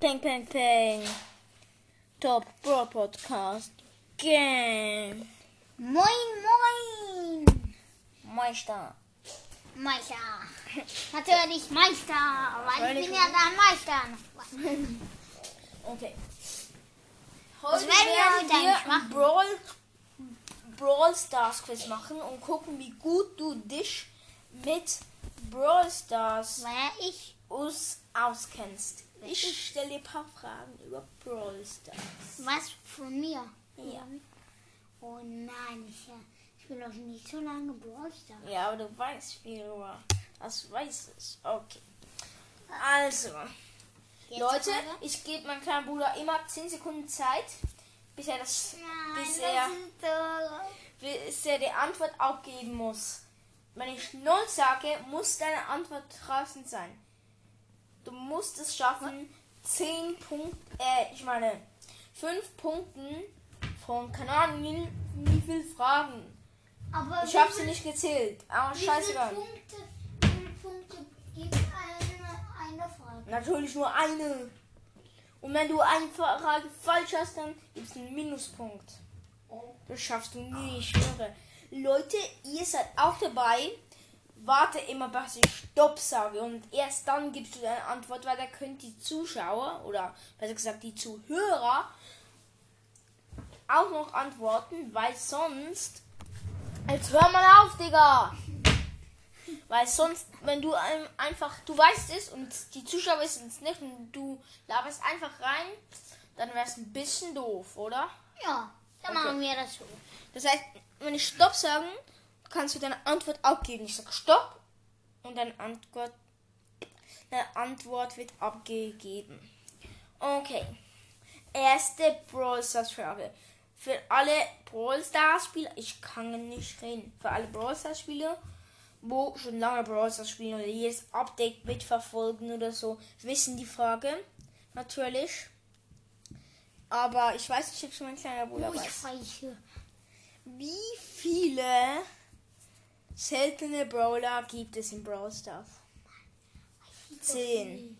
Peng, peng, peng. Top Bro Podcast. Gang. Moin, moin. Meister. Meister. Natürlich Meister, weil ich bin ja dein Meister. Okay. Was Heute werden wir machen? Brawl, Brawl Stars Quiz machen und gucken, wie gut du dich mit Brawl Stars ich, aus, auskennst. Ich stelle dir ein paar Fragen über Brawl Stars. was von mir? Ja. Oh nein, ich, äh, ich bin noch nicht so lange Brawl Stars. Ja, aber du weißt viel über. Das weiß ich. Okay. Also, Jetzt Leute, Frage? ich gebe meinem kleinen Bruder immer 10 Sekunden Zeit, bis er, das, Nein, bis das er, so... bis er die Antwort abgeben muss. Wenn ich null sage, muss deine Antwort draußen sein. Du musst es schaffen, 10 Punkte, äh, ich meine, 5 Punkten von, keine Ahnung, wie, wie viel Fragen. Aber Ich habe sie nicht gezählt, aber scheißegal. Punkte, wie viele Punkte gibt eine, eine Frage? Natürlich nur eine. Und wenn du eine Frage falsch hast, dann gibt es einen Minuspunkt. Das schaffst du nie, ich schwöre. Leute, ihr seid auch dabei. Warte immer, bis ich Stopp sage. Und erst dann gibst du deine Antwort, weil da können die Zuschauer oder besser gesagt die Zuhörer auch noch antworten, weil sonst. Jetzt hör mal auf, Digga! Weil sonst, wenn du ein- einfach, du weißt es und die Zuschauer wissen es nicht und du laberst einfach rein, dann wäre es ein bisschen doof, oder? Ja, dann Okay. machen wir das so. Das heißt, wenn ich Stopp sagen, kannst du deine Antwort abgeben. Ich sag Stopp und deine Antwort, deine Antwort wird abgegeben. Okay. Erste Brawl Stars Frage. Für alle Brawl Stars Spieler, ich kann nicht reden. Für alle Brawl Stars Spieler, wo schon lange Brawl Stars spielen oder jedes Update mitverfolgen oder so, wissen die Frage. Natürlich. Aber ich weiß nicht, ob schon mein kleiner Bruder Oh, ich weiß. Wie viele seltene Brawler gibt es in Brawl Stars? Zehn.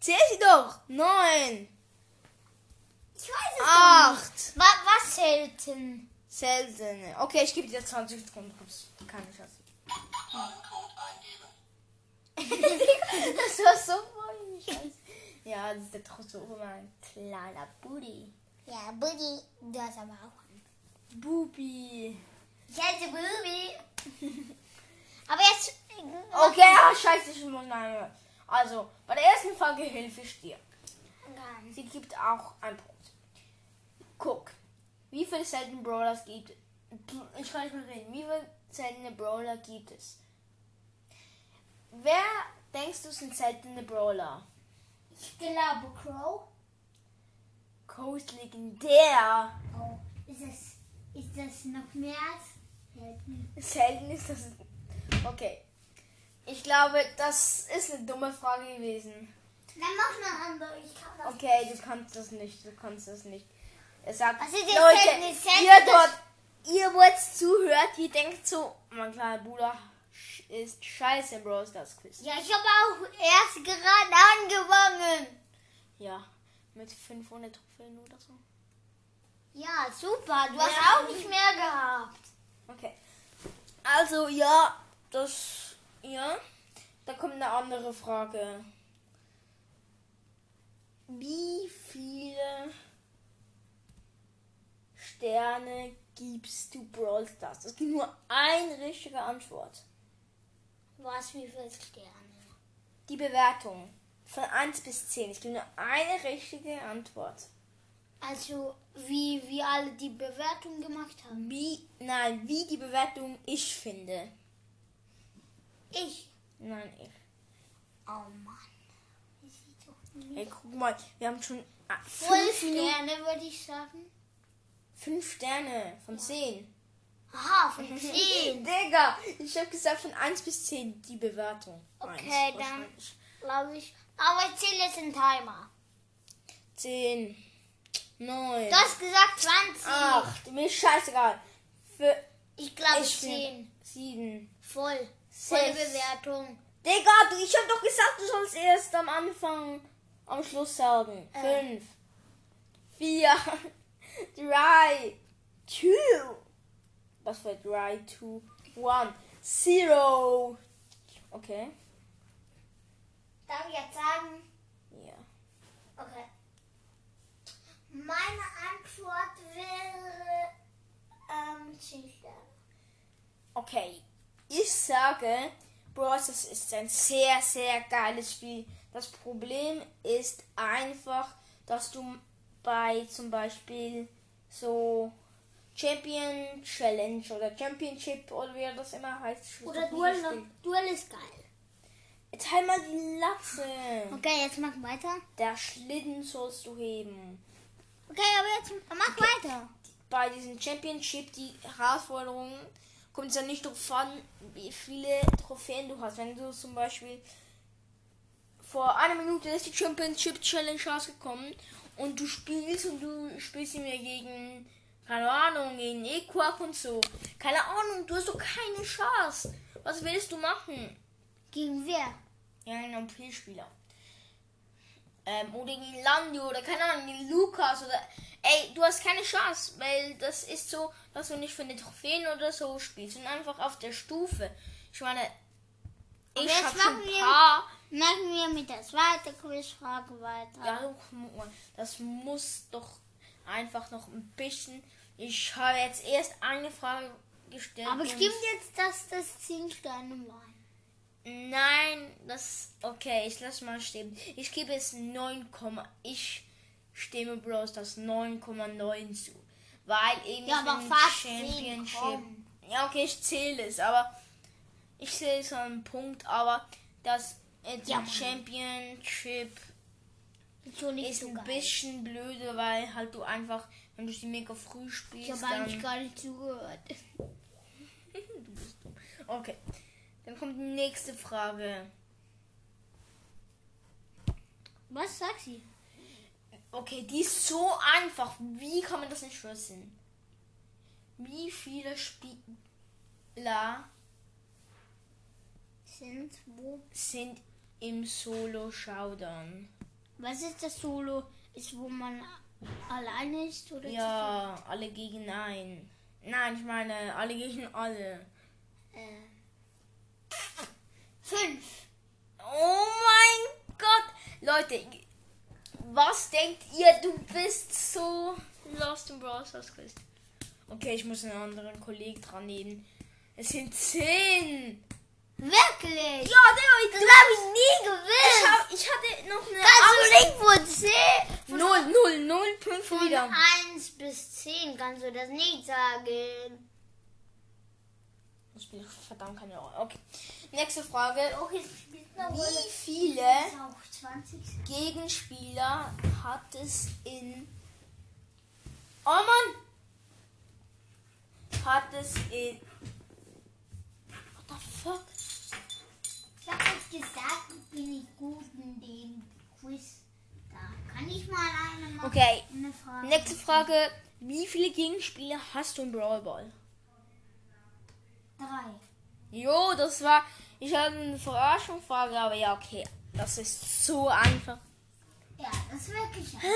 Zähl sie doch! Neun! Ich weiß es Acht! nicht. Was, was selten? Seltene. Okay, ich gebe dir 20 Sekunden. Kommst keine Chance. das war so voll Scheiße. Ja, das ist der Trost von mein kleiner Buddy. Ja, Buddy, du hast aber auch einen. Bubi. Ich heiße Bubi. aber jetzt... Okay, ah, scheiße, ich muss nein. Also, bei der ersten Frage helfe ich dir. Ganz. Sie gibt auch ein Punkt. Guck, wie viele seltene Brawlers gibt es? Ich kann nicht mehr reden. Wie viele seltene Brawler gibt es? Wer denkst du sind seltene Brawler? Ich glaube Crow. Coast legendär. Oh, ist das, ist das noch mehr als selten? Selten ist das. Okay. Ich glaube, das ist eine dumme Frage gewesen. Dann mach mal andere. Ich kann das. Okay, du kannst das nicht, du kannst das nicht. Er sagt, ist jetzt Leute, selten? Ist selten, ihr dort, ihr wo jetzt zuhört, ihr denkt so, mein kleiner Bruder ist scheiße im Brawl Stars Quiz. Ja, ich habe auch erst gerade angefangen. Ja, mit 500 Trophäen oder so. Ja, super. Du hast Ja. auch nicht mehr gehabt. Okay. Also, ja, das, ja. Da kommt eine andere Frage. Wie viele Sterne gibst du Brawl Stars? Es gibt nur eine richtige Antwort. Was, wie viele Sterne? Die Bewertung von 1 bis 10. Ich gebe nur eine richtige Antwort. Also, wie wir alle die Bewertung gemacht haben. Wie, nein, wie die Bewertung ich finde. Ich. Nein, ich. Oh Mann. Ey, guck mal, wir haben schon ah, fünf. Sterne, würde ich sagen. Fünf Sterne von 10. Aha, von 10. Digga, ich habe gesagt von 1 bis 10 die Bewertung. Okay, Eins, dann-. Glaube ich. Aber ich zähle jetzt einen Timer. 10, 9, Du hast gesagt 20. 8, mir ist scheißegal. Für Ich glaube ich 10. 7, Voll. Volle Sechs. Bewertung. Digga, du, ich hab doch gesagt, du sollst erst am Anfang. am Schluss sagen. Äh. Fünf, vier, drei, two. Was für drei, two, one, zero. Okay. Darf ich jetzt sagen? Ja. Okay. Meine Antwort wäre ähm, Züchter. Okay. Ich sage, Bros, das ist ein sehr, sehr geiles Spiel. Das Problem ist einfach, dass du bei zum Beispiel so Champion Challenge oder Championship oder wie das immer heißt. Oder gespielt. Duell ist geil. Jetzt halt mal die Latze. Okay, jetzt mach weiter. Der Schlitten sollst du heben. Okay, aber jetzt mach weiter. Bei diesem Championship, die Herausforderungen, kommt es ja nicht darauf an, wie viele Trophäen du hast. Wenn du zum Beispiel vor einer Minute ist die Championship Challenge rausgekommen und du spielst und du spielst immer gegen, keine Ahnung, gegen Equark und so. Keine Ahnung, du hast doch keine Chance. Was willst du machen? Gegen wer? Ja, ein OP-Spieler. Ähm, oder gegen Landi oder keine Ahnung, gegen Lukas oder. Ey, du hast keine Chance, weil das ist so, dass du nicht für eine Trophäen oder so spielst und einfach auf der Stufe. Ich meine, ich hab schon machen ein wir- paar. Machen wir mit der zweiten Quizfrage weiter. Ja, du, guck mal, das muss doch einfach noch ein bisschen. Ich habe jetzt erst eine Frage gestellt. aber stimmt jetzt, dass das 10 Sterne waren? Nein, das. Okay, ich lass mal stehen. Ich gebe es 9, ich stimme Bros das 9,9 zu. Weil eben Ja, aber fast 10, komm. Ja, okay, ich zähle es, aber ich sehe so einen Punkt, aber das jetzt Ja. Championship Ist so ein geil. bisschen blöde, weil halt du einfach, wenn du sie mega früh Ich spielst, habe eigentlich gar nicht zugehört. du bist dumm. Okay. Dann kommt die nächste Frage. Was sagt sie? Okay, die ist so einfach. Wie kann man das nicht wissen? Wie viele Spieler Sind wo? sind im Solo Showdown? Was ist das Solo? Ist, wo man alleine ist? Oder Ja, alle gegen ein. Nein, ich meine alle gegen alle. Äh, fünf. Oh mein Gott! Leute, was denkt ihr? Du bist so lost in Brawl Stars Quiz. Okay, ich muss einen anderen Kollegen dran nehmen. Es sind zehn. Wirklich? Ja, Digga, Das habe ich nie Ich, gewusst. hab, ich hatte noch eine Kannst du nicht von 10? Null, null, null, fünf Von wieder. 1 bis 10 kannst du das nicht sagen. Das spielt verdammt keine Rolle. Okay. Nächste Frage. Eine Wie viele Ist auch 20. Gegenspieler hat es in. Oh Mann! Hat es in. What the fuck? Ich habe euch gesagt, bin ich gut in dem Quiz. Da kann ich mal eine machen. Okay. Eine Frage. Nächste Frage. Wie viele Gegenspieler hast du im Brawl Ball? Drei. Jo, das war. Ich hatte eine Verarschungsfrage, aber ja, okay. Das ist so einfach. Ja, das ist wirklich. Hä?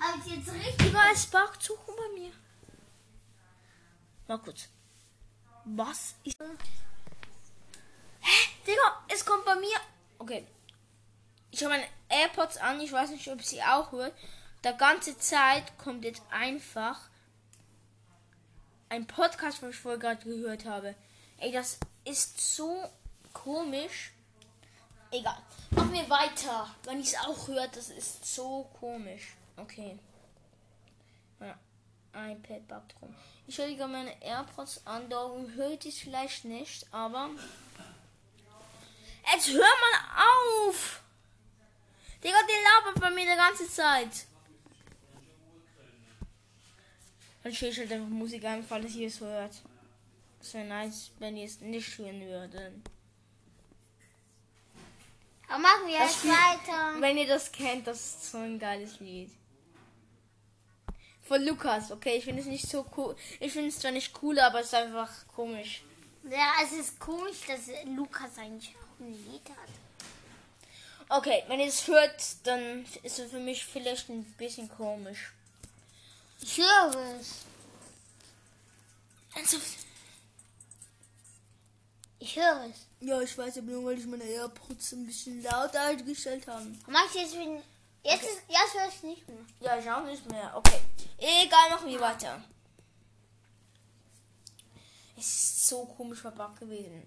Habe ich jetzt richtig? Es backt zu bei mir. Mal kurz. Was ist. Hä? Digga, es kommt bei mir. Okay. Ich habe meine AirPods an. Ich weiß nicht, ob sie auch hört. Der ganze Zeit kommt jetzt einfach ein Podcast, was ich vorher gerade gehört habe. Ey, das ist so komisch. Egal. Machen wir weiter. Wenn ich es auch hört, das ist so komisch. Okay. Ja, iPad backt rum. Ich höre meine AirPods an. Darum hört es vielleicht nicht, aber. Jetzt hör mal auf! Digga, der labert bei mir die ganze Zeit. Dann steht halt einfach Musik an, falls ihr es hört. Es wäre nice, wenn ihr es nicht hören würdet. Machen wir jetzt weiter. Wenn ihr das kennt, das ist so ein geiles Lied. Von Lukas, okay, ich finde es nicht so cool. Ich finde es zwar nicht cool, aber es ist einfach komisch. Ja, es ist komisch, dass Lukas eigentlich auch ein Lied hat. Okay, wenn ihr es hört, dann ist es für mich vielleicht ein bisschen komisch. Ich höre es. Ernsthaft? Ich höre es. Ja, ich weiß aber nur, weil ich meine AirPods ein bisschen lauter eingestellt habe. Mach ich jetzt wieder. Jetzt, ist, jetzt höre ich nicht mehr. Ja, ich auch nicht mehr. Okay. Egal, machen wir weiter. Es ist so komisch verpackt gewesen.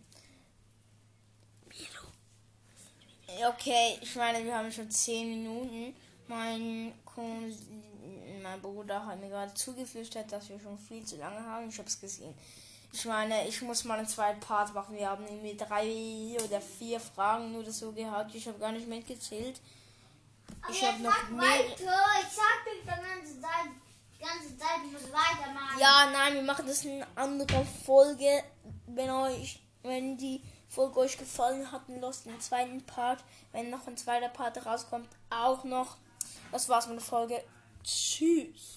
Okay, ich meine, wir haben schon 10 Minuten. Mein, mein Bruder hat mir gerade zugeflüstert, dass wir schon viel zu lange haben. Ich habe es gesehen. Ich meine, ich muss mal einen zweiten Part machen. Wir haben irgendwie drei oder vier Fragen nur so gehabt. Ich habe gar nicht mitgezählt. Ich habe noch mehr. weiter. Ich sag dir die ganze Zeit, die ganze Zeit, du musst weitermachen. Ja, nein, wir machen das in einer anderen Folge. Wenn euch, wenn die Folge euch gefallen hat, dann lasst den zweiten Part, wenn noch ein zweiter Part rauskommt, auch noch. Das war's mit der Folge. Tschüss.